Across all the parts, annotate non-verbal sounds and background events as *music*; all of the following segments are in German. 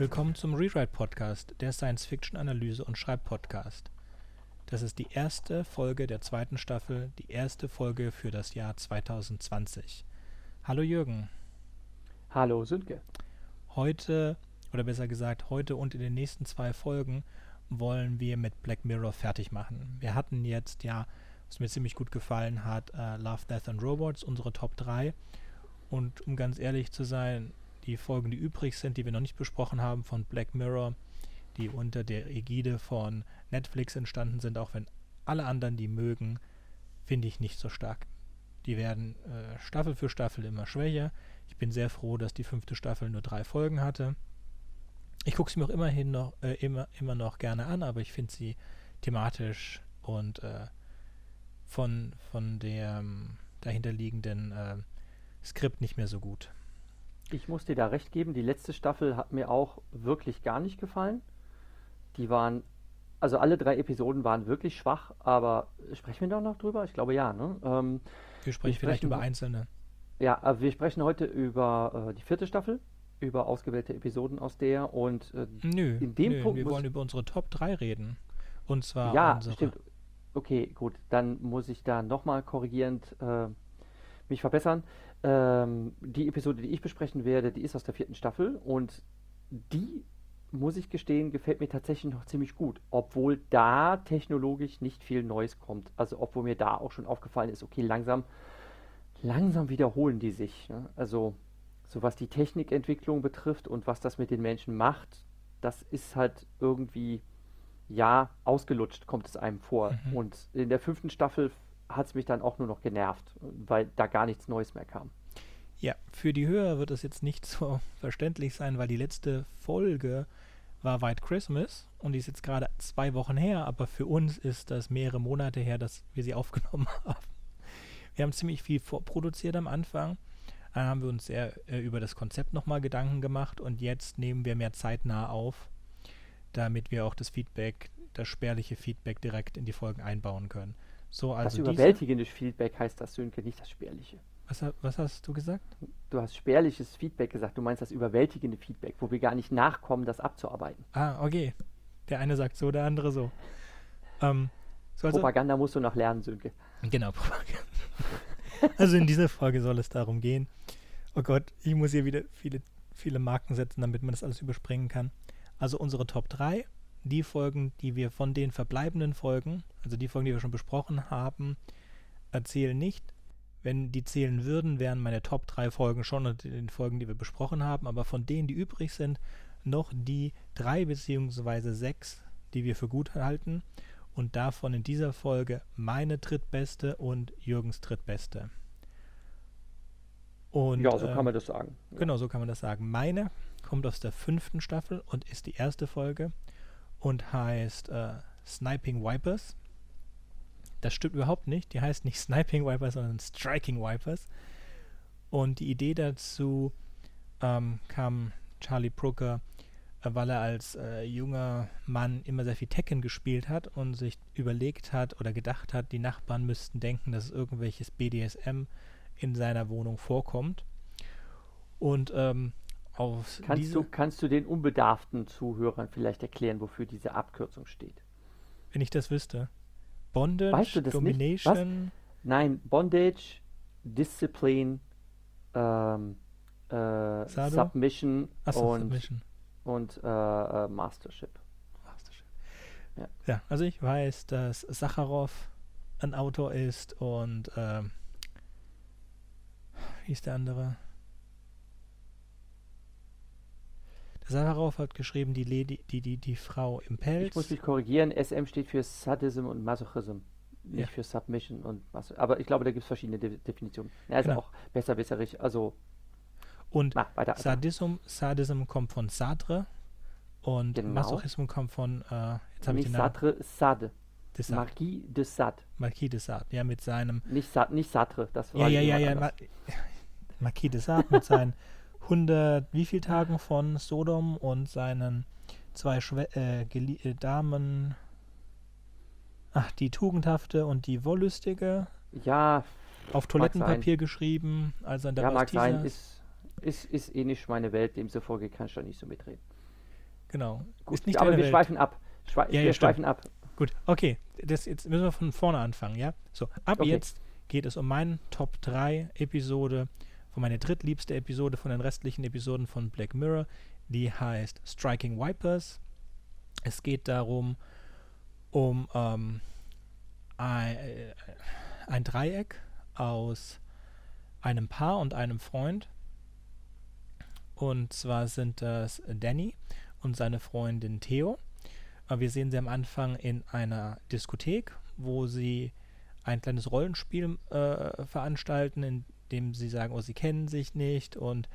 Willkommen zum Rewrite Podcast, der Science-Fiction-Analyse- und Schreibpodcast. Das ist die erste Folge der zweiten Staffel, die erste Folge für das Jahr 2020. Hallo Jürgen. Hallo Sönke. Heute, oder besser gesagt, heute und in den nächsten zwei Folgen wollen wir mit Black Mirror fertig machen. Wir hatten jetzt ja, was mir ziemlich gut gefallen hat, uh, Love, Death and Robots, unsere Top 3. Und um ganz ehrlich zu sein, die Folgen, die übrig sind, die wir noch nicht besprochen haben von Black Mirror, die unter der Ägide von Netflix entstanden sind, auch wenn alle anderen die mögen, finde ich nicht so stark. Die werden äh, Staffel für Staffel immer schwächer. Ich bin sehr froh, dass die fünfte Staffel nur drei Folgen hatte. Ich gucke sie mir auch immerhin noch, äh, immer, immer noch gerne an, aber ich finde sie thematisch und äh, von, von dem dahinterliegenden äh, Skript nicht mehr so gut. Ich muss dir da recht geben, die letzte Staffel hat mir auch wirklich gar nicht gefallen. Die waren, also alle drei Episoden waren wirklich schwach, aber sprechen wir da noch drüber? Ich glaube ja, ne? Ähm, wir sprechen vielleicht über einzelne. Ja, aber wir sprechen heute über äh, die vierte Staffel, über ausgewählte Episoden aus der und äh, nö, in dem nö, Punkt. Wir wollen über unsere Top 3 reden. Und zwar. Ja, unsere. stimmt. Okay, gut. Dann muss ich da nochmal korrigierend äh, mich verbessern. Ähm, die Episode, die ich besprechen werde, die ist aus der vierten Staffel und die, muss ich gestehen, gefällt mir tatsächlich noch ziemlich gut, obwohl da technologisch nicht viel Neues kommt. Also obwohl mir da auch schon aufgefallen ist, okay, langsam, langsam wiederholen die sich. Ne? Also so was die Technikentwicklung betrifft und was das mit den Menschen macht, das ist halt irgendwie ja ausgelutscht, kommt es einem vor. Mhm. Und in der fünften Staffel hat es mich dann auch nur noch genervt, weil da gar nichts Neues mehr kam. Ja, für die Hörer wird es jetzt nicht *laughs* so verständlich sein, weil die letzte Folge war White Christmas und die ist jetzt gerade zwei Wochen her, aber für uns ist das mehrere Monate her, dass wir sie *laughs* aufgenommen haben. Wir haben ziemlich viel vorproduziert am Anfang. Dann haben wir uns sehr äh, über das Konzept nochmal Gedanken gemacht und jetzt nehmen wir mehr zeitnah auf, damit wir auch das Feedback, das spärliche Feedback direkt in die Folgen einbauen können. So, also das überwältigende Feedback heißt das, Sönke, nicht das spärliche. Was, was, hast du gesagt? Du hast spärliches Feedback gesagt. Du meinst das überwältigende Feedback, wo wir gar nicht nachkommen, das abzuarbeiten. Ah, okay. Der eine sagt so, der andere so. Ähm, so also, Propaganda musst du noch lernen, Sönke. Genau, Propaganda. also in dieser Folge soll es darum gehen. Oh Gott, ich muss hier wieder viele, viele Marken setzen, damit man das alles überspringen kann. Also unsere Top 3 die Folgen, die wir von den verbleibenden Folgen, also die Folgen, die wir schon besprochen haben, erzählen nicht. Wenn die zählen würden, wären meine Top 3 Folgen schon unter den Folgen, die wir besprochen haben, aber von denen, die übrig sind, noch die drei beziehungsweise sechs, die wir für gut halten und davon in dieser Folge meine drittbeste und Jürgens drittbeste. Und, ja, so äh, kann man das sagen. Genau, so kann man das sagen. Meine kommt aus der fünften Staffel und ist die erste Folge und heißt äh, Sniping Wipers. Das stimmt überhaupt nicht. Die heißt nicht *laughs* Sniping Wipers, sondern Striking Wipers. Und die Idee dazu ähm, kam Charlie Brooker, äh, weil er als äh, junger Mann immer sehr viel Tekken gespielt hat und sich überlegt hat oder gedacht hat, die Nachbarn müssten denken, dass irgendwelches BDSM in seiner Wohnung vorkommt. Und ähm, aus kannst, du, kannst du den unbedarften Zuhörern vielleicht erklären, wofür diese Abkürzung steht? Wenn ich das wüsste. Bondage, weißt du Domination. Nein, Bondage, Discipline, ähm, äh, Submission so, und, Submission. und äh, äh, Mastership. Mastership. Ja. ja. also ich weiß, dass Sacharow ein Autor ist und ähm, wie ist der andere? Sarov hat geschrieben, die, Lady, die, die, die Frau im Pelz. Ich muss mich korrigieren, SM steht für Sadism und Masochism, nicht ja. für Submission und Masochism. Aber ich glaube, da gibt es verschiedene De Definitionen. Er ist genau. auch besserwisserig, also. Und mach, weiter, Sadism, Sadism kommt von Sadre und genau. Masochismus kommt von, äh, jetzt habe ich den Namen. Sadre, Sade. De Sade. Marquis de Sade. Marquis de Sade, ja, mit seinem. Nicht, Sa nicht Sartre, das war. Ja, ja, ja, ja. *laughs* Marquis de Sade mit seinen *laughs* 100 wie viel Tagen von Sodom und seinen zwei Schwe äh, äh, Damen, ach, die Tugendhafte und die Wollüstige. Ja. Auf Toilettenpapier geschrieben, also an der Ja, mag sein, ist, ist, ist eh nicht meine Welt, demzufolge kann ich da nicht so mitreden. Genau. Gut, aber wir Welt. schweifen ab. Schwe ja, wir ja, schweifen ab. Gut, okay. Das, jetzt müssen wir von vorne anfangen, ja? So, ab okay. jetzt geht es um meinen Top 3 Episode, von meine drittliebste Episode von den restlichen Episoden von Black Mirror. Die heißt Striking Wipers. Es geht darum, um ähm, ein, äh, ein Dreieck aus einem Paar und einem Freund. Und zwar sind das Danny und seine Freundin Theo. Wir sehen sie am Anfang in einer Diskothek, wo sie ein kleines Rollenspiel äh, veranstalten, in dem sie sagen, oh, sie kennen sich nicht und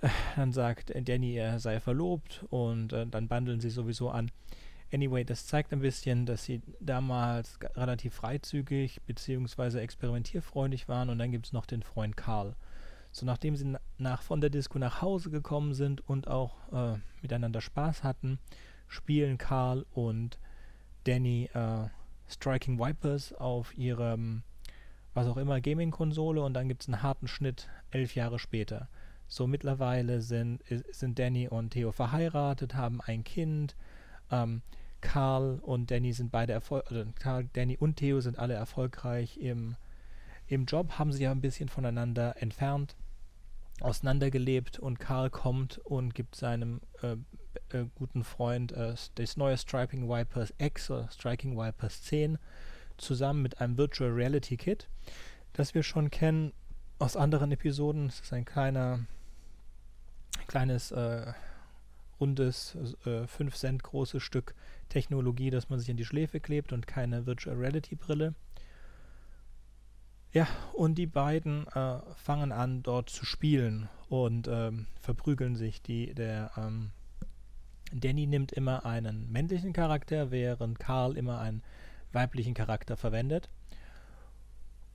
äh, dann sagt Danny, er sei verlobt und äh, dann bandeln sie sowieso an. Anyway, das zeigt ein bisschen, dass sie damals relativ freizügig bzw. experimentierfreundlich waren und dann gibt es noch den Freund Karl. So nachdem sie nach, von der Disco nach Hause gekommen sind und auch äh, miteinander Spaß hatten, spielen Karl und Danny äh, Striking Vipers auf ihrem, was auch immer, Gaming-Konsole und dann gibt es einen harten Schnitt elf Jahre später. So mittlerweile sind, sind Danny und Theo verheiratet, haben ein Kind. Ähm, Karl und Danny sind beide erfolgreich, also Danny und Theo sind alle erfolgreich im, im Job, haben sich ja ein bisschen voneinander entfernt, auseinandergelebt und Karl kommt und gibt seinem äh, äh, guten Freund äh, das neue Striking Vipers X oder Striking Vipers 10 zusammen mit einem Virtual Reality Kit, das wir schon kennen aus anderen Episoden. Es ist ein kleiner, kleines, äh, rundes, äh, 5 Cent großes Stück Technologie, das man sich in die Schläfe klebt und keine Virtual Reality Brille. Ja, und die beiden äh, fangen an, dort zu spielen und ähm, verprügeln sich. Die, der ähm, Danny nimmt immer einen männlichen Charakter, während Karl immer einen weiblichen Charakter verwendet.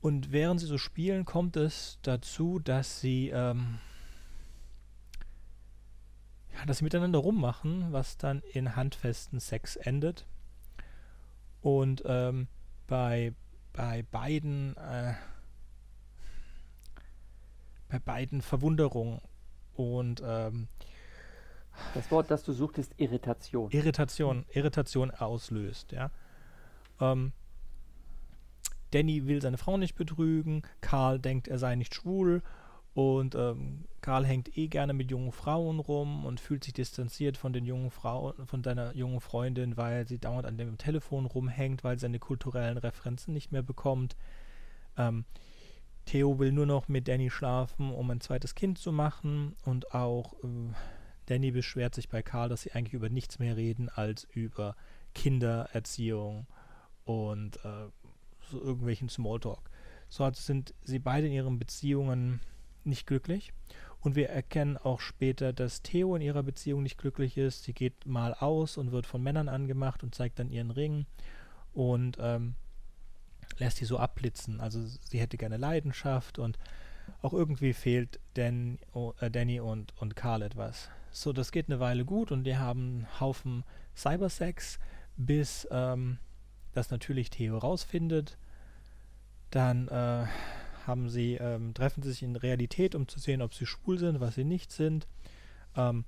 Und während sie so spielen, kommt es dazu, dass sie, ähm, ja, dass sie miteinander rummachen, was dann in handfesten Sex endet. Und ähm, bei, bei beiden äh, bei beiden Verwunderung und ähm, das Wort, das du suchst, ist Irritation. Irritation, Irritation auslöst, ja. Ähm, Danny will seine Frau nicht betrügen, Karl denkt, er sei nicht schwul und ähm, Karl hängt eh gerne mit jungen Frauen rum und fühlt sich distanziert von den jungen Frauen, von seiner jungen Freundin, weil sie dauernd an dem Telefon rumhängt, weil sie seine kulturellen Referenzen nicht mehr bekommt. Ähm, Theo will nur noch mit Danny schlafen, um ein zweites Kind zu machen und auch äh, Danny beschwert sich bei Karl, dass sie eigentlich über nichts mehr reden als über Kindererziehung und äh, so irgendwelchen Smalltalk. So sind sie beide in ihren Beziehungen nicht glücklich. Und wir erkennen auch später, dass Theo in ihrer Beziehung nicht glücklich ist. Sie geht mal aus und wird von Männern angemacht und zeigt dann ihren Ring und ähm, lässt sie so abblitzen. Also sie hätte gerne Leidenschaft und auch irgendwie fehlt Dan, oh, äh, Danny und, und Karl etwas. So, das geht eine Weile gut und die haben einen Haufen Cybersex, bis ähm, das natürlich Theo rausfindet. Dann äh, haben sie, ähm, treffen sie sich in Realität, um zu sehen, ob sie schwul sind, was sie nicht sind. Ähm,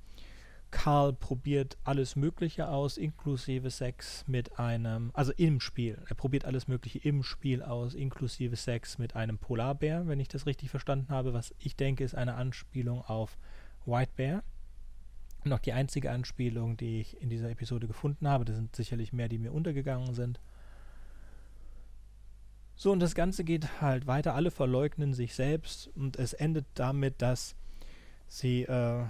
Karl probiert alles Mögliche aus, inklusive Sex mit einem, also im Spiel. Er probiert alles Mögliche im Spiel aus, inklusive Sex mit einem Polarbär, wenn ich das richtig verstanden habe, was ich denke, ist eine Anspielung auf White Bear. Auch die einzige Anspielung, die ich in dieser Episode gefunden habe. Das sind sicherlich mehr, die mir untergegangen sind. So, und das Ganze geht halt weiter. Alle verleugnen sich selbst und es endet damit, dass sie äh,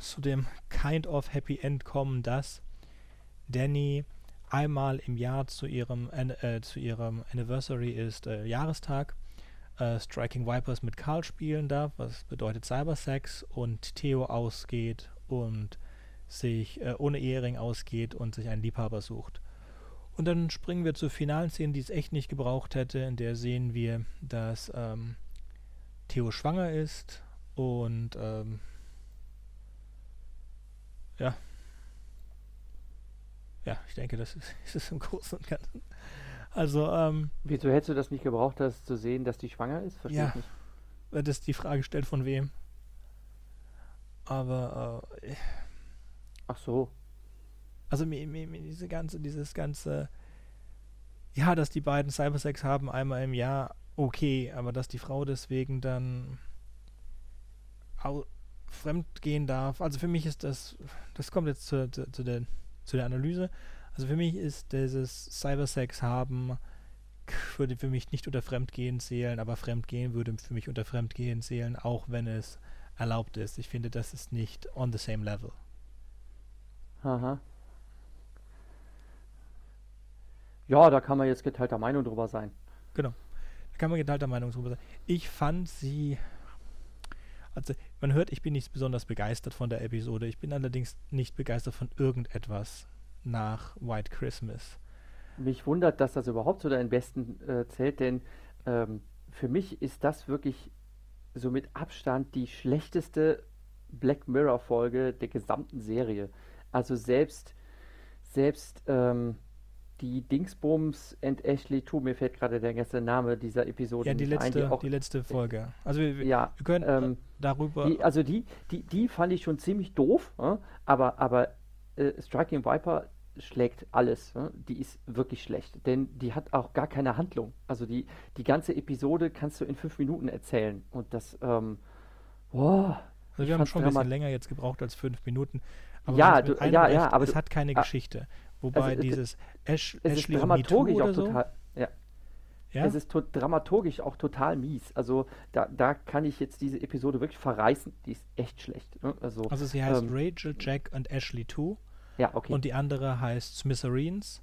zu dem Kind of Happy End kommen, dass Danny einmal im Jahr zu ihrem, äh, zu ihrem Anniversary ist äh, Jahrestag äh, Striking Vipers mit Karl spielen darf, was bedeutet Cybersex, und Theo ausgeht und sich äh, ohne Ehering ausgeht und sich einen Liebhaber sucht. Und dann springen wir zur finalen Szene, die es echt nicht gebraucht hätte. In der sehen wir, dass ähm, Theo schwanger ist und ähm, ja. Ja, ich denke, das ist, *laughs* ist es im Großen und Ganzen. Also, ähm, Wieso hättest du das nicht gebraucht, das zu sehen, dass die schwanger ist? Verstehe ja, ich nicht. Weil das die Frage stellt, von wem. Aber, äh, Ach so. Also mir, mir, mir diese ganze, dieses ganze, ja, dass die beiden Cybersex haben einmal im Jahr, okay, aber dass die Frau deswegen dann fremd gehen darf. Also für mich ist das, das kommt jetzt zu, zu, zu, der, zu der Analyse. Also für mich ist dieses Cybersex haben würde für mich nicht unter Fremdgehen zählen, aber Fremdgehen würde für mich unter Fremdgehen zählen, auch wenn es erlaubt ist. Ich finde, das ist nicht on the same level. Aha. Ja, da kann man jetzt geteilter Meinung drüber sein. Genau. Da kann man geteilter Meinung drüber sein. Ich fand sie. Also, man hört, ich bin nicht besonders begeistert von der Episode. Ich bin allerdings nicht begeistert von irgendetwas nach White Christmas. Mich wundert, dass das überhaupt zu deinen Besten äh, zählt, denn ähm, für mich ist das wirklich so mit Abstand die schlechteste Black Mirror-Folge der gesamten Serie. Also selbst, selbst ähm, die Dingsbums and Ashley 2, mir fällt gerade der ganze Name dieser Episode Ja, die nicht ein, letzte, auch, die letzte Folge. Also wir, ja, wir können ähm, darüber. die, also die, die, die fand ich schon ziemlich doof, äh, aber, aber äh, Striking Viper schlägt alles. Ne? Die ist wirklich schlecht, denn die hat auch gar keine Handlung. Also die, die ganze Episode kannst du in fünf Minuten erzählen und das, ähm, boah, also wir haben schon ein bisschen länger jetzt gebraucht als fünf Minuten. Ja, du ja, recht, ja, aber es du- hat keine ah, Geschichte. Wobei also, dieses Ash, es ist Ashley Too dramaturgisch auch so, total, ja, ja? es ist to dramaturgisch auch total mies. Also da, da kann ich jetzt diese Episode wirklich verreißen. Die ist echt schlecht. Ne? Also, also sie heißt ähm, Rachel, Jack und Ashley 2 ja, okay. und die andere heißt Smithereens.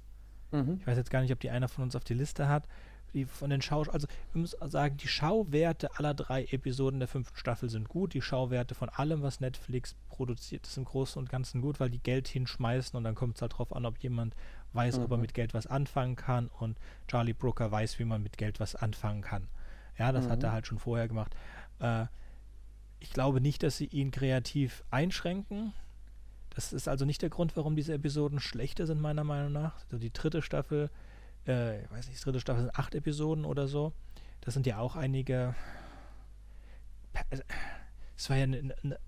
mhm. Ich weiß jetzt gar nicht, ob die einer von uns auf die Liste hat. Die von den Schau also wir müssen sagen, die Schauwerte aller drei Episoden der fünften Staffel sind gut. Die Schauwerte von allem, was Netflix produziert, ist im Großen und Ganzen gut, weil die Geld hinschmeißen und dann kommt es halt drauf an, ob jemand weiß, ob er Mhm. mit Geld was anfangen kann und Charlie Brooker weiß, wie man mit Geld was anfangen kann. Ja, das hat Mhm. er halt schon vorher gemacht. Äh, ich glaube nicht, dass sie ihn kreativ einschränken. Das ist also nicht der Grund, warum diese Episoden schlechter sind, meiner Meinung nach. Also die dritte Staffel, äh, ich weiß nicht, dritte Staffel sind acht Episoden oder so. Das sind ja auch einige. Es war ja eine, eine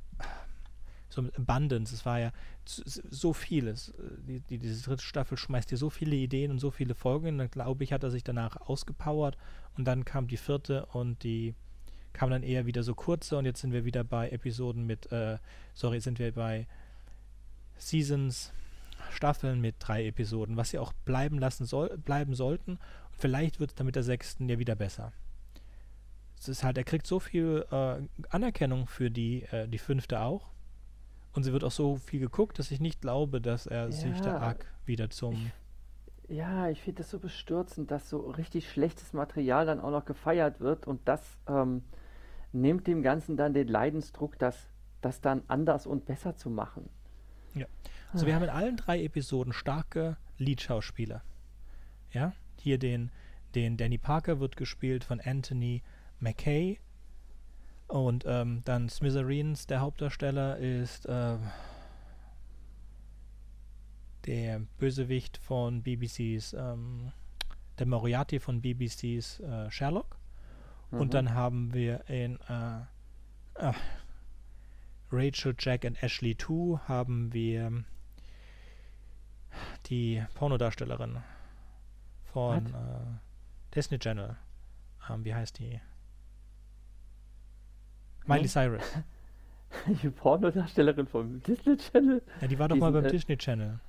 so mit Abundance, es war ja so- vieles. Die, die, diese dritte Staffel schmeißt dir so viele Ideen und so viele Folgen. Dann glaube ich, hat er sich danach ausgepowert und dann kam die vierte und die kam dann eher wieder so kurze und jetzt sind wir wieder bei Episoden mit, äh, sorry, sind wir bei Seasons, Staffeln mit drei Episoden, was sie auch bleiben lassen soll, bleiben sollten. Und vielleicht wird es dann mit der sechsten ja wieder besser. Es ist halt, er kriegt so viel äh, Anerkennung für die, äh, die fünfte auch. Und sie wird auch so viel geguckt, dass ich nicht glaube, dass er sich da Ja, arg wieder zum. Ja, ich finde das so bestürzend, dass so richtig schlechtes Material dann auch noch gefeiert wird und das ähm, nimmt dem Ganzen dann den Leidensdruck, das, das dann anders und besser zu machen. Also wir haben in allen drei Episoden starke Lead-Schauspieler. Ja, hier den, den Danny Parker wird gespielt von Anthony McKay. Und ähm, dann Smithereens, der Hauptdarsteller, ist äh, der Bösewicht von BBCs, ähm, der Moriarty von BBCs äh, Sherlock. Mhm. Und dann haben wir in äh, äh, Rachel, Jack und Ashley 2 haben wir die Pornodarstellerin von äh, Disney Channel. Ähm, wie heißt die? Miley Hm? Cyrus. *laughs* die Pornodarstellerin vom Disney Channel. Ja, die war doch mal Diesen, beim äh, Disney Channel.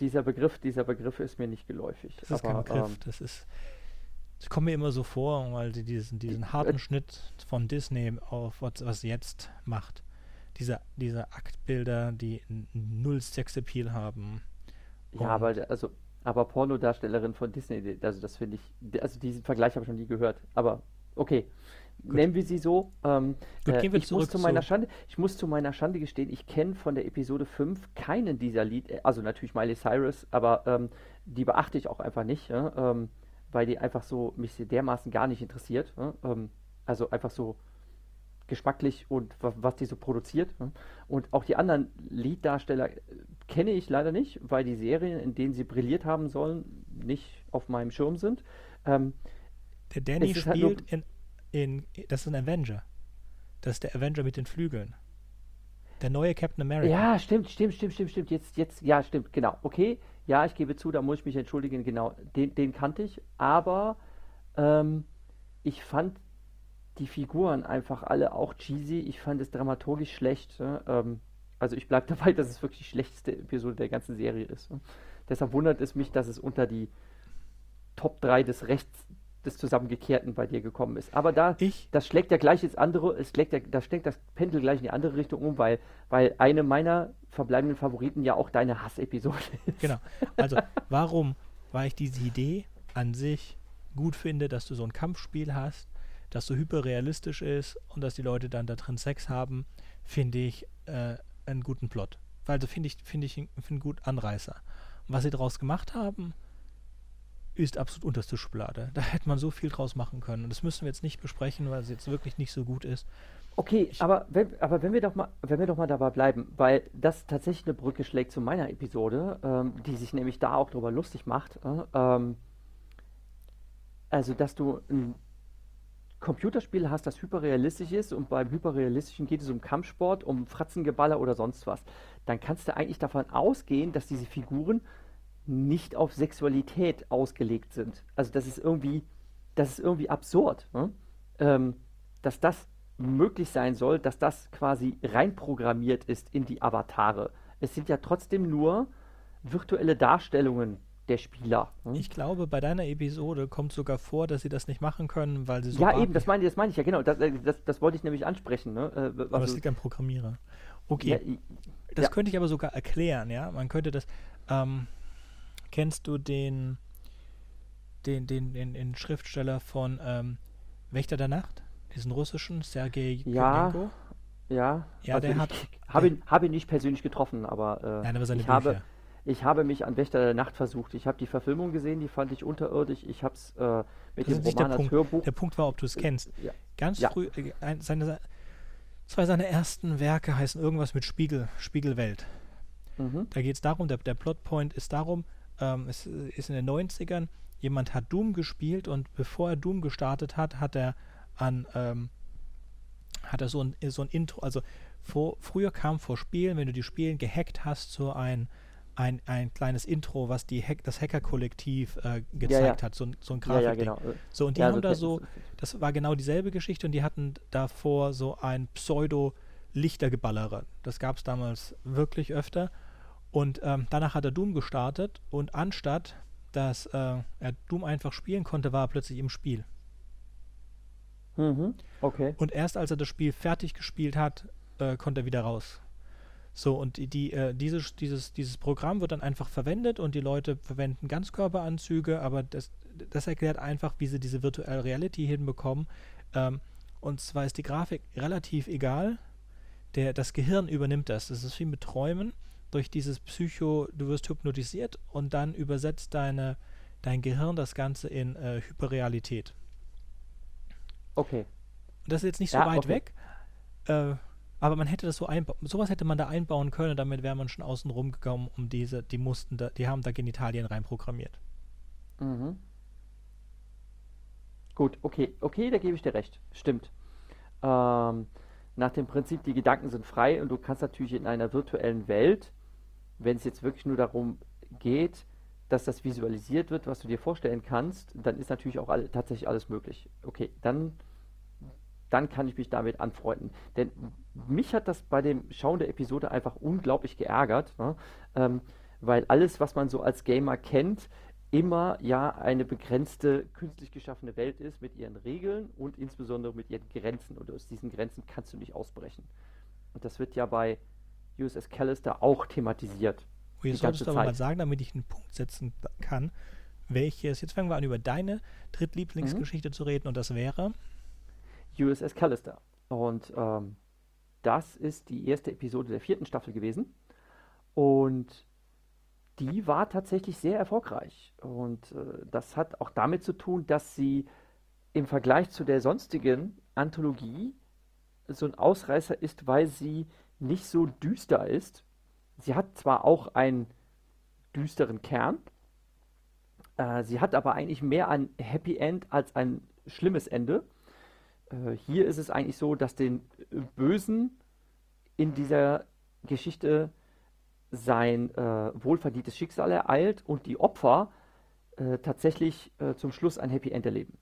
Dieser Begriff, dieser Begriff ist mir nicht geläufig. Das ist aber, kein Begriff. ähm, das ist. Das kommt mir immer so vor, weil sie diesen, diesen harten äh, Schnitt von Disney auf was, was sie jetzt macht. Diese, diese Aktbilder, die null Sexappeal haben. ja, Und- aber also, aber Pornodarstellerin von Disney, also das finde ich, also diesen Vergleich habe ich noch nie gehört. Aber okay, nennen wir sie so. Ähm, Gut, äh, ich muss zu meiner zu- Schande, ich muss zu meiner Schande gestehen, ich kenne von der Episode 5 keinen dieser Lied, äh, also natürlich Miley Cyrus, aber ähm, die beachte ich auch einfach nicht, ja, ähm, weil die einfach so mich dermaßen gar nicht interessiert. Ähm, also einfach so geschmacklich und wa- was die so produziert. ja. Und auch die anderen Lieddarsteller äh, kenne ich leider nicht, weil die Serien, in denen sie brilliert haben sollen, nicht auf meinem Schirm sind. Ähm, Der Danny halt spielt in, in. Das ist ein Avenger. Das ist der Avenger mit den Flügeln. Der neue Captain America. Ja, stimmt, stimmt, stimmt, stimmt, stimmt. Jetzt, jetzt, ja, stimmt, genau. Okay, ja, ich gebe zu, da muss ich mich entschuldigen, genau. Den, den kannte ich, aber ähm, ich fand die Figuren einfach alle auch cheesy. Ich fand es dramaturgisch schlecht. Ne? Ähm, also ich bleibe *laughs* dabei, dass es wirklich die schlechteste Episode der ganzen Serie ist. Ne? Deshalb wundert es mich, dass es unter die Top 3 des Rechts des Zusammengekehrten bei dir gekommen ist. Aber da, ich? das schlägt ja gleich ins andere, es schlägt ja, da schlägt das Pendel gleich in die andere Richtung um, weil, weil eine meiner verbleibenden Favoriten ja auch deine Hassepisode *laughs* ist. Genau. Also warum? Weil ich diese Idee an sich gut finde, dass du so ein Kampfspiel hast, das so hyperrealistisch ist und dass die Leute dann da drin Sex haben, finde ich äh, einen guten Plot. Also finde ich, finde ich, finde gut Anreißer. Und was sie daraus gemacht haben, ist absolut unterste Schublade. Da hätte man so viel draus machen können. Und das müssen wir jetzt nicht besprechen, weil es jetzt wirklich nicht so gut ist. Okay, ich, aber, wenn, aber wenn wir doch mal, wenn wir doch mal dabei bleiben, weil das tatsächlich eine Brücke schlägt zu meiner Episode, ähm, die sich nämlich da auch drüber lustig macht. Äh, ähm, also, dass du ein Computerspiel hast, das hyperrealistisch ist und beim hyperrealistischen geht es um Kampfsport, um Fratzengeballer oder sonst was, dann kannst du eigentlich davon ausgehen, dass diese Figuren nicht auf Sexualität ausgelegt sind. Also das ist irgendwie, das ist irgendwie absurd, ne? ähm, dass das möglich sein soll, dass das quasi reinprogrammiert ist in die Avatare. Es sind ja trotzdem nur virtuelle Darstellungen der Spieler. Hm? Ich glaube, bei deiner Episode kommt sogar vor, dass sie das nicht machen können, weil sie so. Ja, eben, das meine ich, das meine ich ja, genau. Das, äh, das, das wollte ich nämlich ansprechen. Ne? Äh, aber das liegt am Programmierer. Okay. Ja, das ja. könnte ich aber sogar erklären, ja. Man könnte das. Ähm, kennst du den, den, den, den, den Schriftsteller von ähm, Wächter der Nacht? Diesen russischen, Sergei ja, Ja, ja, also der hat. Habe ihn, hab ihn nicht persönlich getroffen, aber, äh, Nein, aber seine ich Bücher. habe ich habe mich an Wächter der Nacht versucht. Ich habe die Verfilmung gesehen, die fand ich unterirdisch. Ich habe es äh, mit das dem Roman als Punkt. Hörbuch. Der Punkt war, ob du es kennst. Ja. Ganz ja. früh, äh, ein, seine, zwei seiner ersten Werke heißen irgendwas mit Spiegel, Spiegelwelt. Mhm. Da geht es darum, der, der Plotpoint ist darum, ähm, es ist in den 90ern, jemand hat Doom gespielt und bevor er Doom gestartet hat, hat er an ähm, hat er so ein, so ein Intro, also vor, früher kam vor Spielen, wenn du die Spielen gehackt hast, so ein ein, ein kleines Intro, was die Hack, das Hacker-Kollektiv äh, gezeigt Ja, ja. hat, so, ein- so ein Ja, ja, Grafikding. genau. So, und die haben so da so, das war genau dieselbe Geschichte und die hatten davor so ein Pseudo-Lichtergeballere. Das gab es damals wirklich öfter. Und ähm, danach hat er Doom gestartet und anstatt, dass äh, er Doom einfach spielen konnte, war er plötzlich im Spiel. Mhm. Okay. Und erst als er das Spiel fertig gespielt hat, äh, konnte er wieder raus. So, und die, äh, dieses, dieses, dieses Programm wird dann einfach verwendet und die Leute verwenden Ganzkörperanzüge, aber das, das erklärt einfach, wie sie diese Virtual Reality hinbekommen. Ähm, und zwar ist die Grafik relativ egal. Der, das Gehirn übernimmt das. Das ist wie mit Träumen. Durch dieses Psycho, du wirst hypnotisiert und dann übersetzt deine, dein Gehirn das Ganze in äh, Hyperrealität. Okay. Und das ist jetzt nicht so Ja, weit okay. weg. Äh, aber man hätte das so einbauen, sowas hätte man da einbauen können, damit wäre man schon außen rum gekommen, um diese, die mussten da, die haben da Genitalien reinprogrammiert. Mhm. Gut, okay, okay, da gebe ich dir recht. Stimmt. Ähm, nach dem Prinzip, die Gedanken sind frei und du kannst natürlich in einer virtuellen Welt, wenn es jetzt wirklich nur darum geht, dass das visualisiert wird, was du dir vorstellen kannst, dann ist natürlich auch alle, tatsächlich alles möglich. Okay, dann, dann kann ich mich damit anfreunden. Denn mich hat das bei dem Schauen der Episode einfach unglaublich geärgert, ne? ähm, weil alles, was man so als Gamer kennt, immer ja eine begrenzte, künstlich geschaffene Welt ist mit ihren Regeln und insbesondere mit ihren Grenzen. Und aus diesen Grenzen kannst du nicht ausbrechen. Und das wird ja bei USS Callister auch thematisiert. Und jetzt solltest du aber mal Zeit. sagen, damit ich einen Punkt setzen kann, welches, jetzt fangen wir an, über deine Drittlieblingsgeschichte zu reden und das wäre, USS Callister. Und ähm, das ist die erste Episode der vierten Staffel gewesen. Und die war tatsächlich sehr erfolgreich. Und äh, das hat auch damit zu tun, dass sie im Vergleich zu der sonstigen Anthologie so ein Ausreißer ist, weil sie nicht so düster ist. Sie hat zwar auch einen düsteren Kern, äh, sie hat aber eigentlich mehr ein Happy End als ein schlimmes Ende. Äh, hier ist es eigentlich so, dass den äh, Bösen in dieser Geschichte sein äh, wohlverdientes Schicksal ereilt und die Opfer äh, tatsächlich äh, zum Schluss ein Happy End erleben.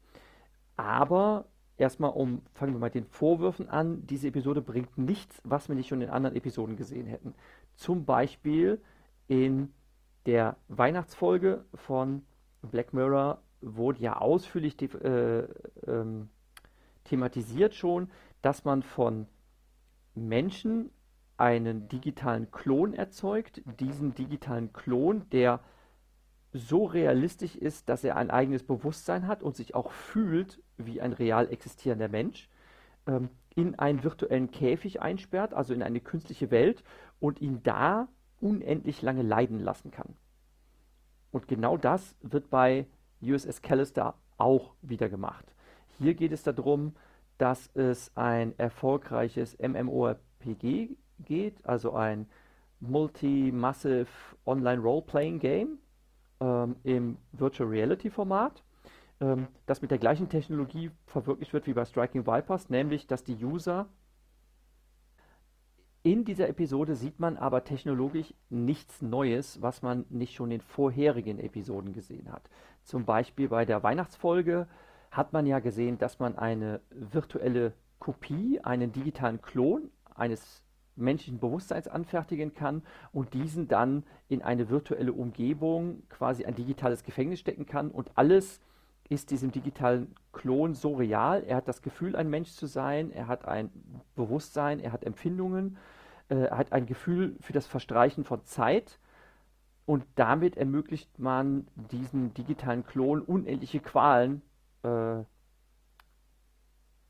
Aber erstmal um, fangen wir mal den Vorwürfen an. Diese Episode bringt nichts, was wir nicht schon in anderen Episoden gesehen hätten. Zum Beispiel in der Weihnachtsfolge von Black Mirror wurde ja ausführlich äh, ähm, thematisiert schon, dass man von Menschen einen digitalen Klon erzeugt, diesen digitalen Klon, der so realistisch ist, dass er ein eigenes Bewusstsein hat und sich auch fühlt wie ein real existierender Mensch, ähm, in einen virtuellen Käfig einsperrt, also in eine künstliche Welt und ihn da unendlich lange leiden lassen kann. Und genau das wird bei USS Callister auch wieder gemacht. Hier geht es darum, dass es ein erfolgreiches MMORPG geht, also ein Multi-Massive Online Role-Playing Game ähm, im Virtual Reality Format, ähm, das mit der gleichen Technologie verwirklicht wird wie bei Striking Vipers, nämlich dass die User in dieser Episode sieht man aber technologisch nichts Neues, was man nicht schon in vorherigen Episoden gesehen hat. Zum Beispiel bei der Weihnachtsfolge hat man ja gesehen, dass man eine virtuelle Kopie, einen digitalen Klon eines menschlichen Bewusstseins anfertigen kann und diesen dann in eine virtuelle Umgebung, quasi ein digitales Gefängnis stecken kann. Und alles ist diesem digitalen Klon so real. Er hat das Gefühl, ein Mensch zu sein, er hat ein Bewusstsein, er hat Empfindungen, äh, er hat ein Gefühl für das Verstreichen von Zeit. Und damit ermöglicht man diesem digitalen Klon unendliche Qualen äh,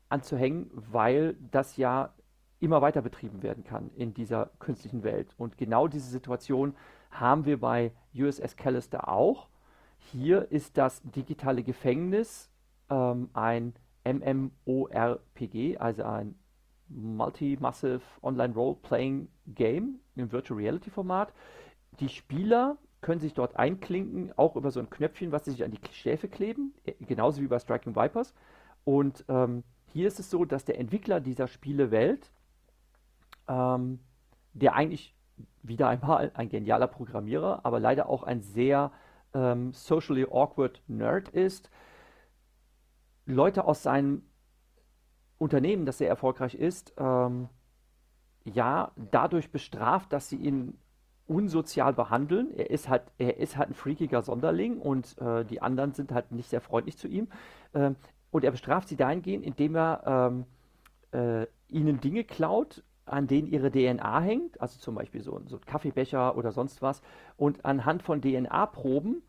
anzuhängen, weil das ja immer weiter betrieben werden kann in dieser künstlichen Welt. Und genau diese Situation haben wir bei USS Callister auch. Hier ist das digitale Gefängnis ähm, ein MMORPG, also ein Multi-Massive Online Role-Playing Game im Virtual Reality Format. Die Spieler können sich dort einklinken, auch über so ein Knöpfchen, was sie sich an die Schläfe kleben, äh, genauso wie bei Striking Vipers. Und ähm, hier ist es so, dass der Entwickler dieser Spielewelt ähm, der eigentlich wieder einmal ein genialer Programmierer, aber leider auch ein sehr ähm, socially awkward Nerd ist. Leute aus seinem Unternehmen, das sehr erfolgreich ist, ähm, ja, dadurch bestraft, dass sie ihn unsozial behandeln. Er ist halt, er ist halt ein freakiger Sonderling und äh, die anderen sind halt nicht sehr freundlich zu ihm. Ähm, und er bestraft sie dahingehend, indem er ähm, äh, ihnen Dinge klaut, an denen ihre DNA hängt, also zum Beispiel so, so ein Kaffeebecher oder sonst was, und anhand von DNA-Proben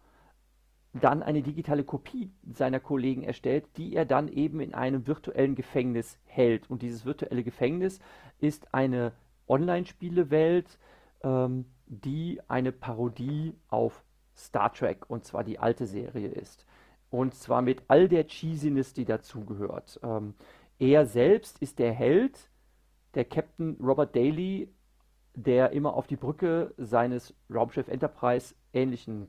dann eine digitale Kopie seiner Kollegen erstellt, die er dann eben in einem virtuellen Gefängnis hält. Und dieses virtuelle Gefängnis ist eine Online-Spielewelt, ähm, die eine Parodie auf Star Trek, und zwar die alte Serie ist. Und zwar mit all der Cheesiness, die dazugehört. Ähm, er selbst ist der Held, der Captain Robert Daly, der immer auf die Brücke seines Raumschiff Enterprise ähnlichen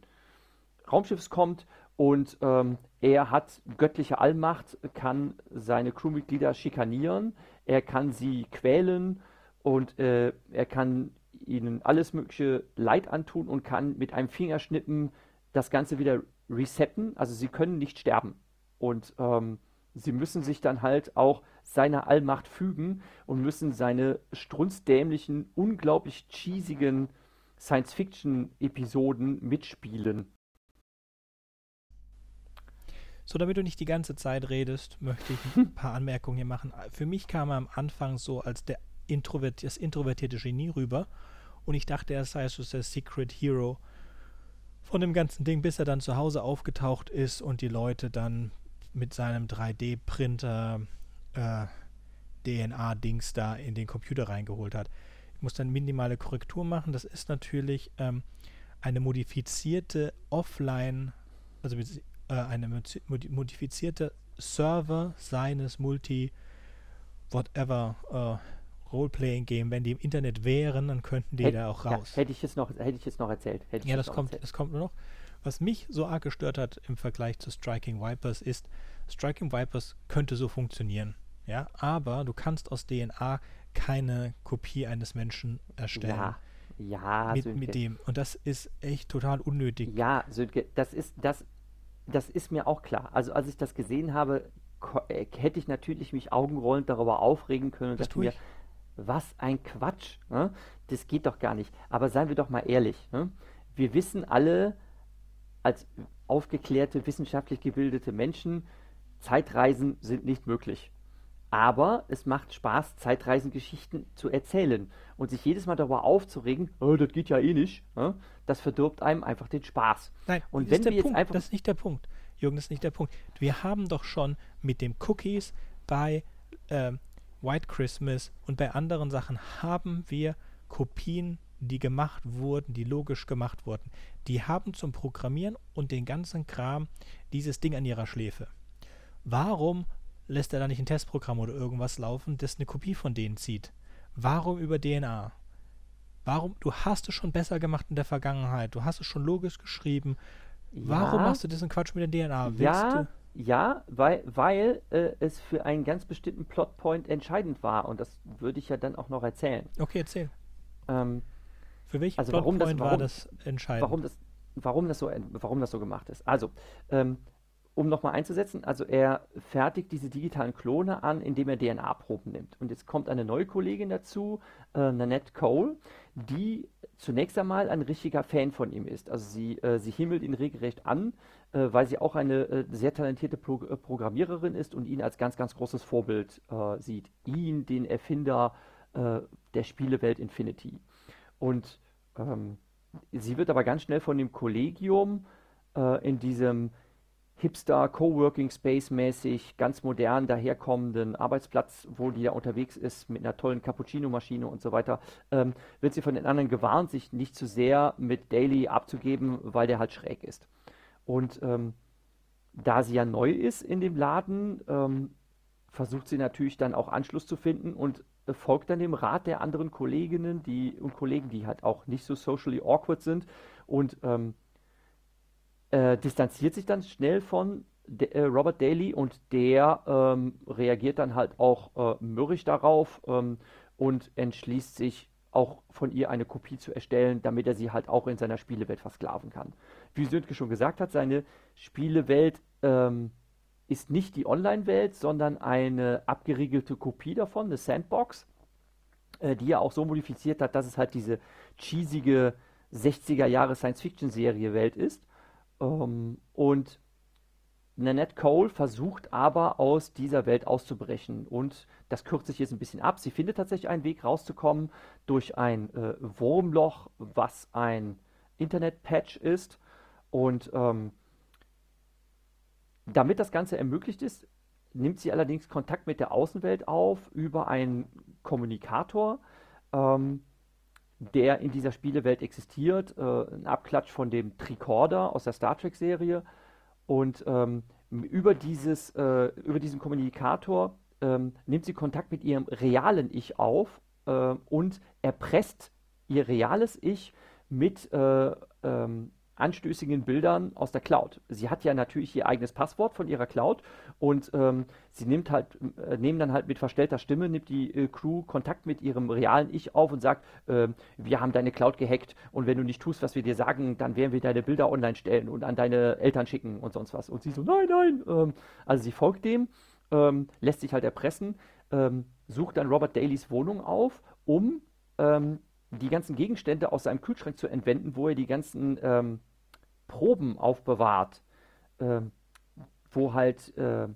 Raumschiffs kommt und ähm, er hat göttliche Allmacht, kann seine Crewmitglieder schikanieren, er kann sie quälen und äh, er kann ihnen alles mögliche Leid antun und kann mit einem Fingerschnippen das Ganze wieder resetten. Also sie können nicht sterben. Und ähm, sie müssen sich dann halt auch seiner Allmacht fügen und müssen seine strunzdämlichen, unglaublich cheesigen Science-Fiction-Episoden mitspielen. So, damit du nicht die ganze Zeit redest, möchte ich ein *laughs* paar Anmerkungen hier machen. Für mich kam er am Anfang so als der Introvert, das introvertierte Genie rüber und ich dachte, er sei so der Secret Hero von dem ganzen Ding, bis er dann zu Hause aufgetaucht ist und die Leute dann mit seinem 3D-Printer äh, DNA-Dings da in den Computer reingeholt hat. Ich muss dann minimale Korrektur machen. Das ist natürlich ähm, eine modifizierte Offline, also äh, eine modifizierte Server seines Multi whatever äh, Roleplaying Game. Wenn die im Internet wären, dann könnten die Hätt, da auch raus. Ja, hätte ich jetzt noch, hätte ich jetzt noch erzählt. ja, das kommt, das kommt nur noch. Was mich so arg gestört hat im Vergleich zu Striking Vipers ist, Striking Vipers könnte so funktionieren. ja, aber du kannst aus DNA keine Kopie eines Menschen erstellen. Ja, ja, mit, Sönke. mit dem. Und das ist echt total unnötig. Ja, Sönke, das ist, das, das ist mir auch klar. Also als ich das gesehen habe, äh, hätte ich natürlich mich augenrollend darüber aufregen können und Das dachte mir. Was ein Quatsch. Ne? Das geht doch gar nicht. Aber seien wir doch mal ehrlich. Ne? Wir wissen alle, als aufgeklärte, wissenschaftlich gebildete Menschen, Zeitreisen sind nicht möglich. Aber es macht Spaß, Zeitreisengeschichten zu erzählen. Und sich jedes Mal darüber aufzuregen, oh, das geht ja eh nicht, ne? das verdirbt einem einfach den Spaß. Nein, Und das wenn wir jetzt Punkt. einfach- Das ist nicht der Punkt. Jürgen, das ist nicht der Punkt. Wir haben doch schon mit dem Cookies bei ähm, White Christmas und bei anderen Sachen haben wir Kopien, die gemacht wurden, die logisch gemacht wurden. Die haben zum Programmieren und den ganzen Kram dieses Ding an ihrer Schläfe. Warum lässt er da nicht ein Testprogramm oder irgendwas laufen, das eine Kopie von denen zieht? Warum über DNA? Warum? Du hast es schon besser gemacht in der Vergangenheit. Du hast es schon logisch geschrieben. Warum Ja, machst du diesen Quatsch mit der DNA? Willst Ja, du? Ja, weil, weil äh, es für einen ganz bestimmten Plotpoint entscheidend war. Und das würde ich ja dann auch noch erzählen. Okay, erzähl. Ähm, Für welchen Also warum das- Plotpoint war warum- das entscheidend? warum das, warum das so, warum das so gemacht ist. Also, ähm, um nochmal einzusetzen, also er fertigt diese digitalen Klone an, indem er DNA-Proben nimmt. Und jetzt kommt eine neue Kollegin dazu, äh, Nanette Cole, die zunächst einmal ein richtiger Fan von ihm ist. Also sie, äh, sie himmelt ihn regelrecht an, weil sie auch eine äh, sehr talentierte Pro äh, Programmiererin ist und ihn als ganz, ganz großes Vorbild äh, sieht. Ihn, den Erfinder äh, der Spielewelt Infinity. Und ähm, sie wird aber ganz schnell von dem Kollegium äh, in diesem Hipster, Coworking Space mäßig, ganz modern daherkommenden Arbeitsplatz, wo die da unterwegs ist mit einer tollen Cappuccino-Maschine und so weiter, ähm, wird sie von den anderen gewarnt, sich nicht zu sehr mit Daily abzugeben, weil der halt schräg ist. Und ähm, da sie ja neu ist in dem Laden, ähm, versucht sie natürlich dann auch Anschluss zu finden und folgt dann dem Rat der anderen Kolleginnen die, und Kollegen, die halt auch nicht so socially awkward sind und ähm, äh, distanziert sich dann schnell von de, äh, Robert Daly und der ähm, reagiert dann halt auch äh, mürrisch darauf ähm, und entschließt sich auch von ihr eine Kopie zu erstellen, damit er sie halt auch in seiner Spielewelt versklaven kann. Wie Sönke schon gesagt hat, seine Spielewelt ähm, ist nicht die Online-Welt, sondern eine abgeriegelte Kopie davon, eine Sandbox, äh, die er auch so modifiziert hat, dass es halt diese cheesige 60er Jahre Science-Fiction-Serie Welt ist. Ähm, und Nanette Cole versucht aber aus dieser Welt auszubrechen und das kürzt sich jetzt ein bisschen ab. Sie findet tatsächlich einen Weg rauszukommen durch ein äh, Wurmloch, was ein Internet-Patch ist und ähm, damit das Ganze ermöglicht ist, nimmt sie allerdings Kontakt mit der Außenwelt auf über einen Kommunikator, ähm, der in dieser Spielewelt existiert. Äh, ein Abklatsch von dem Tricorder aus der Star Trek-Serie. Und ähm, über, dieses, äh, über diesen Kommunikator ähm, nimmt sie Kontakt mit ihrem realen Ich auf äh, und erpresst ihr reales Ich mit äh, ähm, anstößigen Bildern aus der Cloud. Sie hat ja natürlich ihr eigenes Passwort von ihrer Cloud und ähm, sie nimmt halt, äh, nehmen dann halt mit verstellter Stimme, nimmt die äh, Crew Kontakt mit ihrem realen Ich auf und sagt, ähm, wir haben deine Cloud gehackt und wenn du nicht tust, was wir dir sagen, dann werden wir deine Bilder online stellen und an deine Eltern schicken und sonst was. Und sie so, nein, nein. Ähm, also sie folgt dem, ähm, lässt sich halt erpressen, ähm, sucht dann Robert Dalys Wohnung auf, um ähm, die ganzen Gegenstände aus seinem Kühlschrank zu entwenden, wo er die ganzen ähm, Proben aufbewahrt, ähm, wo halt äh,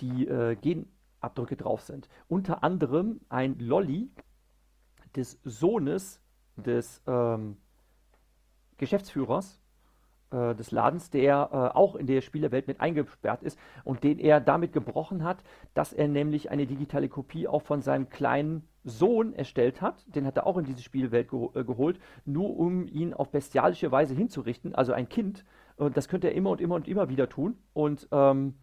die äh, Genabdrücke drauf sind. Unter anderem ein Lolly des Sohnes des ähm, Geschäftsführers äh, des Ladens, der äh, auch in der Spielerwelt mit eingesperrt ist und den er damit gebrochen hat, dass er nämlich eine digitale Kopie auch von seinem kleinen Sohn erstellt hat. Den hat er auch in diese Spielwelt geho äh, geholt, nur um ihn auf bestialische Weise hinzurichten, also ein Kind. Und das könnte er immer und immer und immer wieder tun. Und ähm,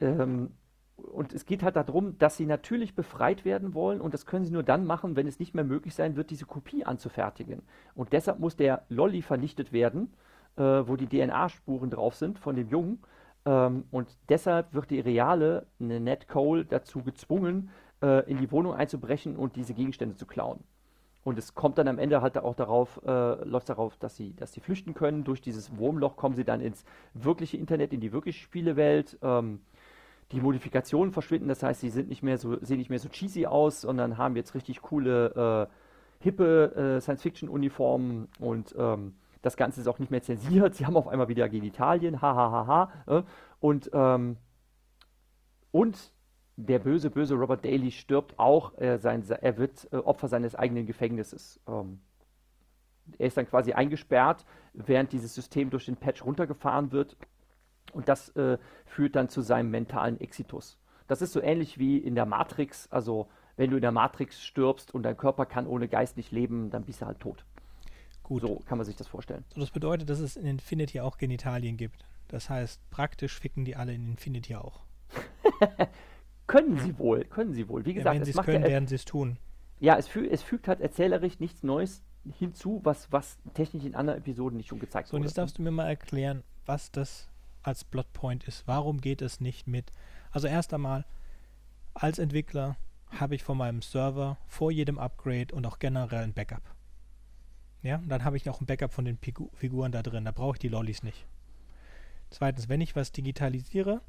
ähm, und es geht halt darum, dass sie natürlich befreit werden wollen und das können sie nur dann machen, wenn es nicht mehr möglich sein wird, diese Kopie anzufertigen. Und deshalb muss der Lolly vernichtet werden, äh, wo die DNA-Spuren drauf sind von dem Jungen, Ähm, und deshalb wird die reale Ned Cole dazu gezwungen, äh, in die Wohnung einzubrechen und diese Gegenstände zu klauen. Und es kommt dann am Ende halt auch darauf, äh, läuft darauf, dass sie, dass sie flüchten können. Durch dieses Wurmloch kommen sie dann ins wirkliche Internet, in die wirkliche Spielewelt. Ähm, die Modifikationen verschwinden, das heißt, sie sind nicht mehr so, sehen nicht mehr so cheesy aus, sondern haben jetzt richtig coole, äh, hippe äh, Science-Fiction-Uniformen und ähm, das Ganze ist auch nicht mehr zensiert. Sie haben auf einmal wieder Genitalien. Ha, ha, ha, äh, und, ähm, und der böse, böse Robert Daly stirbt auch. Äh, sein, er wird äh, Opfer seines eigenen Gefängnisses. Ähm, er ist dann quasi eingesperrt, während dieses System durch den Patch runtergefahren wird. Und das äh, führt dann zu seinem mentalen Exitus. Das ist so ähnlich wie in der Matrix. Also, wenn du in der Matrix stirbst und dein Körper kann ohne Geist nicht leben, dann bist du halt tot. Gut. So kann man sich das vorstellen. So, das bedeutet, dass es in Infinity auch Genitalien gibt. Das heißt, praktisch ficken die alle in Infinity auch. *laughs* Können sie wohl, können sie wohl. Wie gesagt, ja, wenn sie es können, ja, werden sie es tun. Ja, es, fü es, fügt halt erzählerisch nichts Neues hinzu, was, was technisch in anderen Episoden nicht schon gezeigt so, wurde. So, und jetzt darfst du mir mal erklären, was das als Plotpoint ist. Warum geht es nicht mit? Also erst einmal, als Entwickler habe ich von meinem Server vor jedem Upgrade und auch generell ein Backup. Ja, und dann habe ich auch ein Backup von den Figu Figuren da drin. Da brauche ich die Lollis nicht. Zweitens, wenn ich was digitalisiere,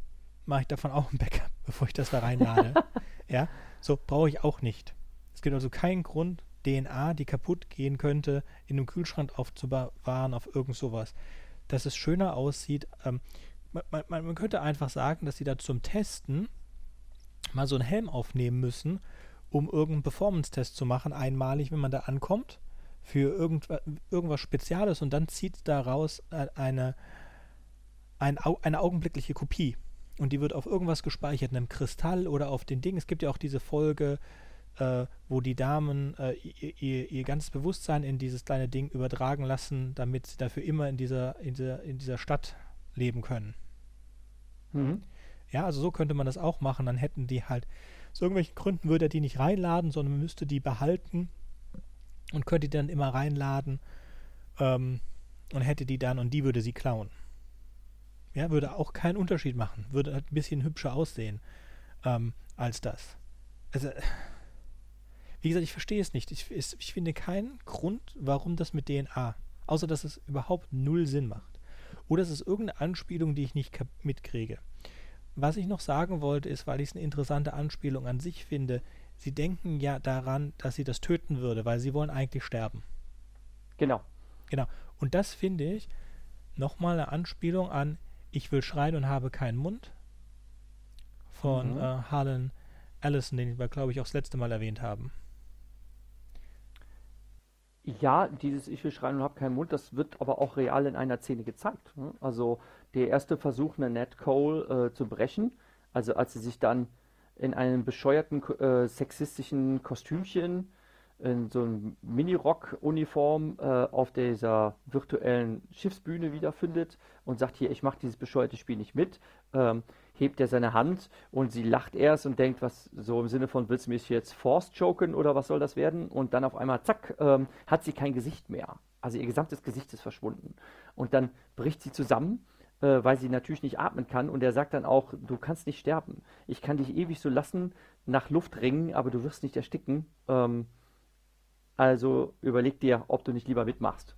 mache ich davon auch ein Backup, *laughs* bevor ich das da reinlade. *laughs* ja, so brauche ich auch nicht. Es gibt also keinen Grund, DNA, die kaputt gehen könnte, in einem Kühlschrank aufzubewahren auf irgend sowas. Dass es schöner aussieht. Ähm, man, man, man, könnte einfach sagen, dass sie da zum Testen mal so einen Helm aufnehmen müssen, um irgendeinen Performance-Test zu machen, einmalig, wenn man da ankommt, für irgendwas, irgendwas Spezielles und dann zieht daraus eine, eine, eine augenblickliche Kopie und die wird auf irgendwas gespeichert, einem Kristall oder auf den Ding. Es gibt ja auch diese Folge, äh, wo die Damen äh, ihr, ihr, ihr, ganzes Bewusstsein in dieses kleine Ding übertragen lassen, damit sie dafür immer in dieser, in dieser, in dieser Stadt leben können. Mhm. Ja, also so könnte man das auch machen. Dann hätten die halt, aus irgendwelchen Gründen würde er die nicht reinladen, sondern müsste die behalten und könnte die dann immer reinladen ähm, und hätte die dann und die würde sie klauen. Ja, würde auch keinen Unterschied machen. Würde halt ein bisschen hübscher aussehen ähm, als das. Also, wie gesagt, ich verstehe es nicht. Ich, ich finde keinen Grund, warum das mit DNA. Außer, dass es überhaupt null Sinn macht. Oder es ist irgendeine Anspielung, die ich nicht mitkriege. Was ich noch sagen wollte, ist, weil ich es eine interessante Anspielung an sich finde, sie denken ja daran, dass sie das töten würde, weil sie wollen eigentlich sterben. Genau. Genau. Und das finde ich nochmal eine Anspielung an, ich will schreien und habe keinen Mund von mhm. äh, Harlan Allison, den wir, glaube ich, auch das letzte Mal erwähnt haben. Ja, dieses Ich will schreien und habe keinen Mund, das wird aber auch real in einer Szene gezeigt. Ne? Also der erste Versuch, eine Nat Cole äh, zu brechen, also als sie sich dann in einem bescheuerten äh, sexistischen Kostümchen in so einem Mini-Rock-Uniform äh, auf dieser virtuellen Schiffsbühne wiederfindet und sagt hier, ich mache dieses bescheuerte Spiel nicht mit, ähm, hebt er seine Hand und sie lacht erst und denkt, was so im Sinne von, willst du mich jetzt force-choken oder was soll das werden? Und dann auf einmal, zack, ähm, hat sie kein Gesicht mehr. Also ihr gesamtes Gesicht ist verschwunden. Und dann bricht sie zusammen, äh, weil sie natürlich nicht atmen kann und er sagt dann auch, du kannst nicht sterben. Ich kann dich ewig so lassen, nach Luft ringen, aber du wirst nicht ersticken. Ähm, also überleg dir, ob du nicht lieber mitmachst.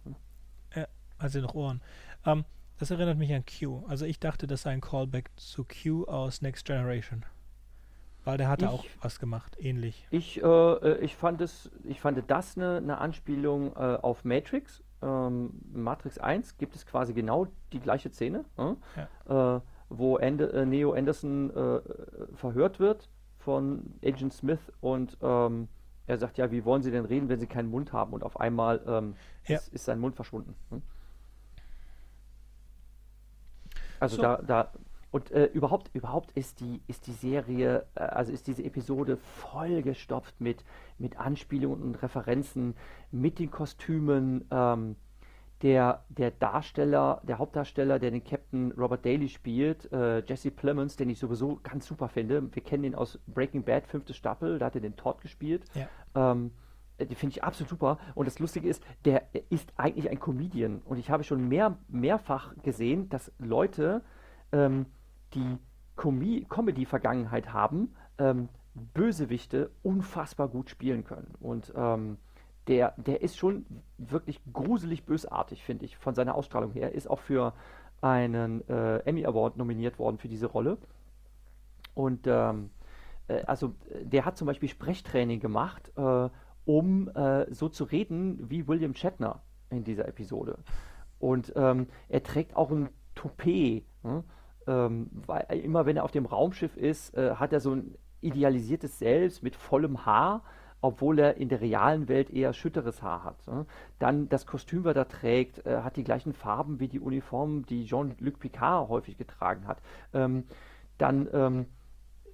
Ja, also noch Ohren. Ähm, das erinnert mich an Q. Also ich dachte, das sei ein Callback zu Q aus Next Generation. Weil der hatte ich, auch was gemacht, ähnlich. Ich, äh, äh, ich, fand, es, ich fand das eine, eine Anspielung äh, auf Matrix. Ähm, Matrix 1 gibt es quasi genau die gleiche Szene, äh, ja. wo Ende, äh, Neo Anderson äh, verhört wird von Agent Smith und ähm, er sagt, ja, wie wollen Sie denn reden, wenn Sie keinen Mund haben? Und auf einmal ähm, ja. ist, ist, sein Mund verschwunden. Hm? Also so. da, da, und äh, überhaupt, überhaupt ist die, ist die Serie, äh, also ist diese Episode vollgestopft mit, mit Anspielungen und Referenzen, mit den Kostümen, ähm, der, der Darsteller, der Hauptdarsteller, der den Captain Robert Daly spielt, äh, Jesse Plemons, den ich sowieso ganz super finde. Wir kennen ihn aus Breaking Bad, fünfte Staffel, da hat er den Todd gespielt. Ja. Ähm, die finde ich absolut super. Und das Lustige ist, der ist eigentlich ein Comedian. Und ich habe schon mehr, mehrfach gesehen, dass Leute ähm, die Comedy-Vergangenheit haben, ähm, Bösewichte unfassbar gut spielen können. Und ähm, der, der ist schon wirklich gruselig bösartig, finde ich, von seiner Ausstrahlung her. Ist auch für einen äh, Emmy Award nominiert worden für diese Rolle. Und ähm, äh, also der hat zum Beispiel Sprechtraining gemacht, äh, um äh, so zu reden wie William Shatner in dieser Episode. Und ähm, er trägt auch ein Toupet. Ne? Ähm, weil immer wenn er auf dem Raumschiff ist, äh, hat er so ein idealisiertes Selbst mit vollem Haar, obwohl er in der realen Welt eher schütteres Haar hat. Ne? Dann das Kostüm, was er trägt, äh, hat die gleichen Farben wie die Uniform, die Jean-Luc Picard häufig getragen hat. Ähm, dann ähm,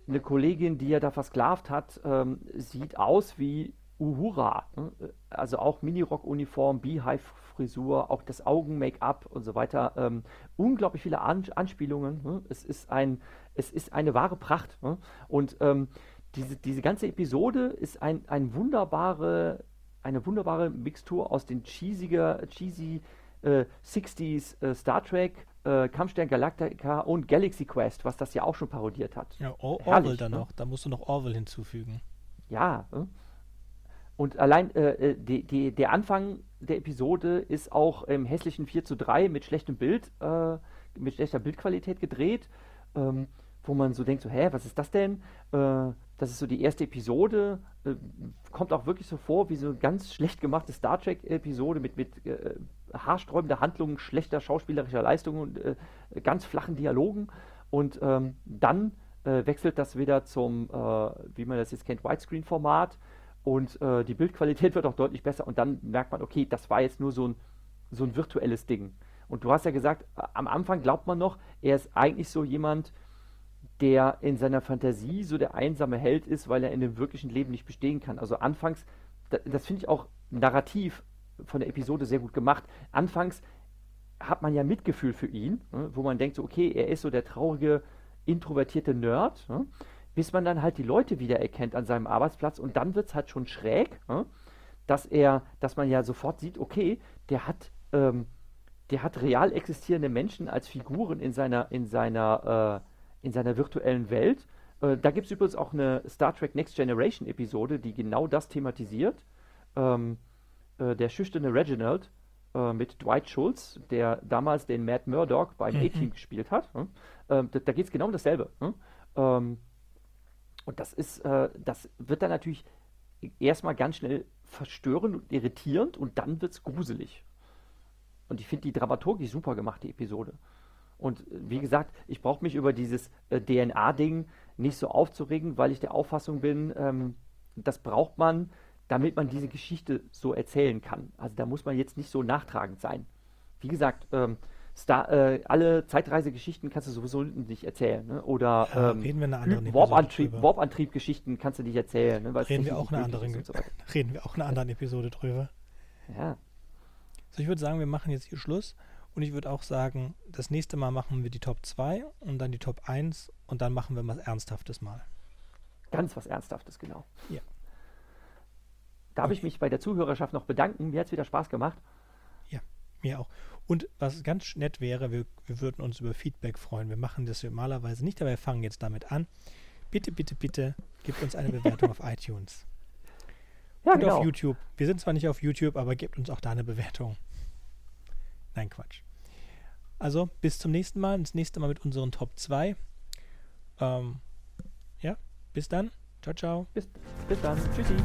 eine Kollegin, die er da versklavt hat, ähm, sieht aus wie Uhura. Ne? Also auch Minirock-Uniform, Beehive-Frisur, auch das Augen-Make-up und so weiter. Ähm, unglaublich viele An Anspielungen. Ne? Es, ist ein, es ist eine wahre Pracht. Ne? Und ähm, diese, diese ganze Episode ist ein, ein wunderbare, eine wunderbare Mixtur aus den cheesiger, cheesy äh, 60s äh, Star Trek, äh, Kampfstern Galactica und Galaxy Quest, was das ja auch schon parodiert hat. Ja, Or Herrlich, Orwell dann ne? noch. Da musst du noch Orwell hinzufügen. Ja. Äh? Und allein äh, äh, die, die, der Anfang der Episode ist auch im hässlichen 4 zu 3 mit schlechtem Bild, äh, mit schlechter Bildqualität gedreht, ähm, wo man so denkt, so, hä, was ist das denn? Äh, das ist so die erste Episode, äh, kommt auch wirklich so vor wie so eine ganz schlecht gemachte Star Trek-Episode mit, mit äh, haarsträubender Handlung, schlechter schauspielerischer Leistung und ganz flachen Dialogen. Und ähm, dann wechselt das wieder zum, wie man das jetzt kennt, Widescreen-Format und äh, die Bildqualität *laughs* wird auch deutlich besser und dann merkt man, okay, das war jetzt nur so ein, so ein virtuelles Ding. Und du hast ja gesagt, am Anfang glaubt man noch, er ist eigentlich so jemand, der in seiner Fantasie so der einsame Held ist, weil er in dem wirklichen Leben nicht bestehen kann. Also anfangs, das, das finde ich auch narrativ von der Episode sehr gut gemacht. Anfangs hat man ja Mitgefühl für ihn, ne, wo man denkt, so, okay, er ist so der traurige, introvertierte Nerd, ne, bis man dann halt die Leute wiedererkennt an seinem Arbeitsplatz und dann wird es halt schon schräg, ne, dass er, dass man ja sofort sieht, okay, der hat, ähm, der hat real existierende Menschen als Figuren in seiner, in seiner, äh, in seiner virtuellen Welt. Äh, da gibt es übrigens auch eine Star Trek Next Generation Episode, die genau das thematisiert. Ähm, äh, der schüchterne Reginald äh, mit Dwight Schultz, der damals den Matt Murdock beim mhm. A-Team gespielt hat. Ähm, da, da geht es genau um dasselbe. Ne? Ähm, und das ist, äh, das wird dann natürlich erstmal ganz schnell verstörend und irritierend und dann wird es gruselig. Und ich finde die Dramaturgie super gemacht, die Episode. Und äh, wie gesagt, ich brauche mich über dieses äh, DNA-Ding nicht so aufzuregen, weil ich der Auffassung bin, ähm, das braucht man, damit man diese Geschichte so erzählen kann. Also da muss man jetzt nicht so nachtragend sein. Wie gesagt, ähm, Star, äh, alle Zeitreisegeschichten kannst du sowieso nicht erzählen. Ne? Oder ja, ähm, reden wir eine andere Warp-Antrieb, Warp-Antrieb-Geschichten kannst du nicht erzählen. Ne? Reden wir auch eine andere, so reden wir auch eine andere Episode drüber. Ja. So, ich würde sagen, wir machen jetzt hier Schluss. Und ich würde auch sagen, das nächste Mal machen wir die Top 2 und dann die Top 1 und dann machen wir was Ernsthaftes mal. Ganz was Ernsthaftes, genau. Ja. Darf okay. ich mich bei der Zuhörerschaft noch bedanken? Mir hat es wieder Spaß gemacht. Mir auch. Und was ganz nett wäre, wir, wir würden uns über Feedback freuen. Wir machen das normalerweise nicht, aber wir fangen jetzt damit an. Bitte, bitte, bitte, gebt uns eine Bewertung auf iTunes. Ja, und genau. auf YouTube. Wir sind zwar nicht auf YouTube, aber gebt uns auch da eine Bewertung. Nein, Quatsch. Also, bis zum nächsten Mal. Das nächste Mal mit unseren Top 2. Ähm, ja, bis dann. Ciao, ciao. Bis, bis dann. Tschüssi.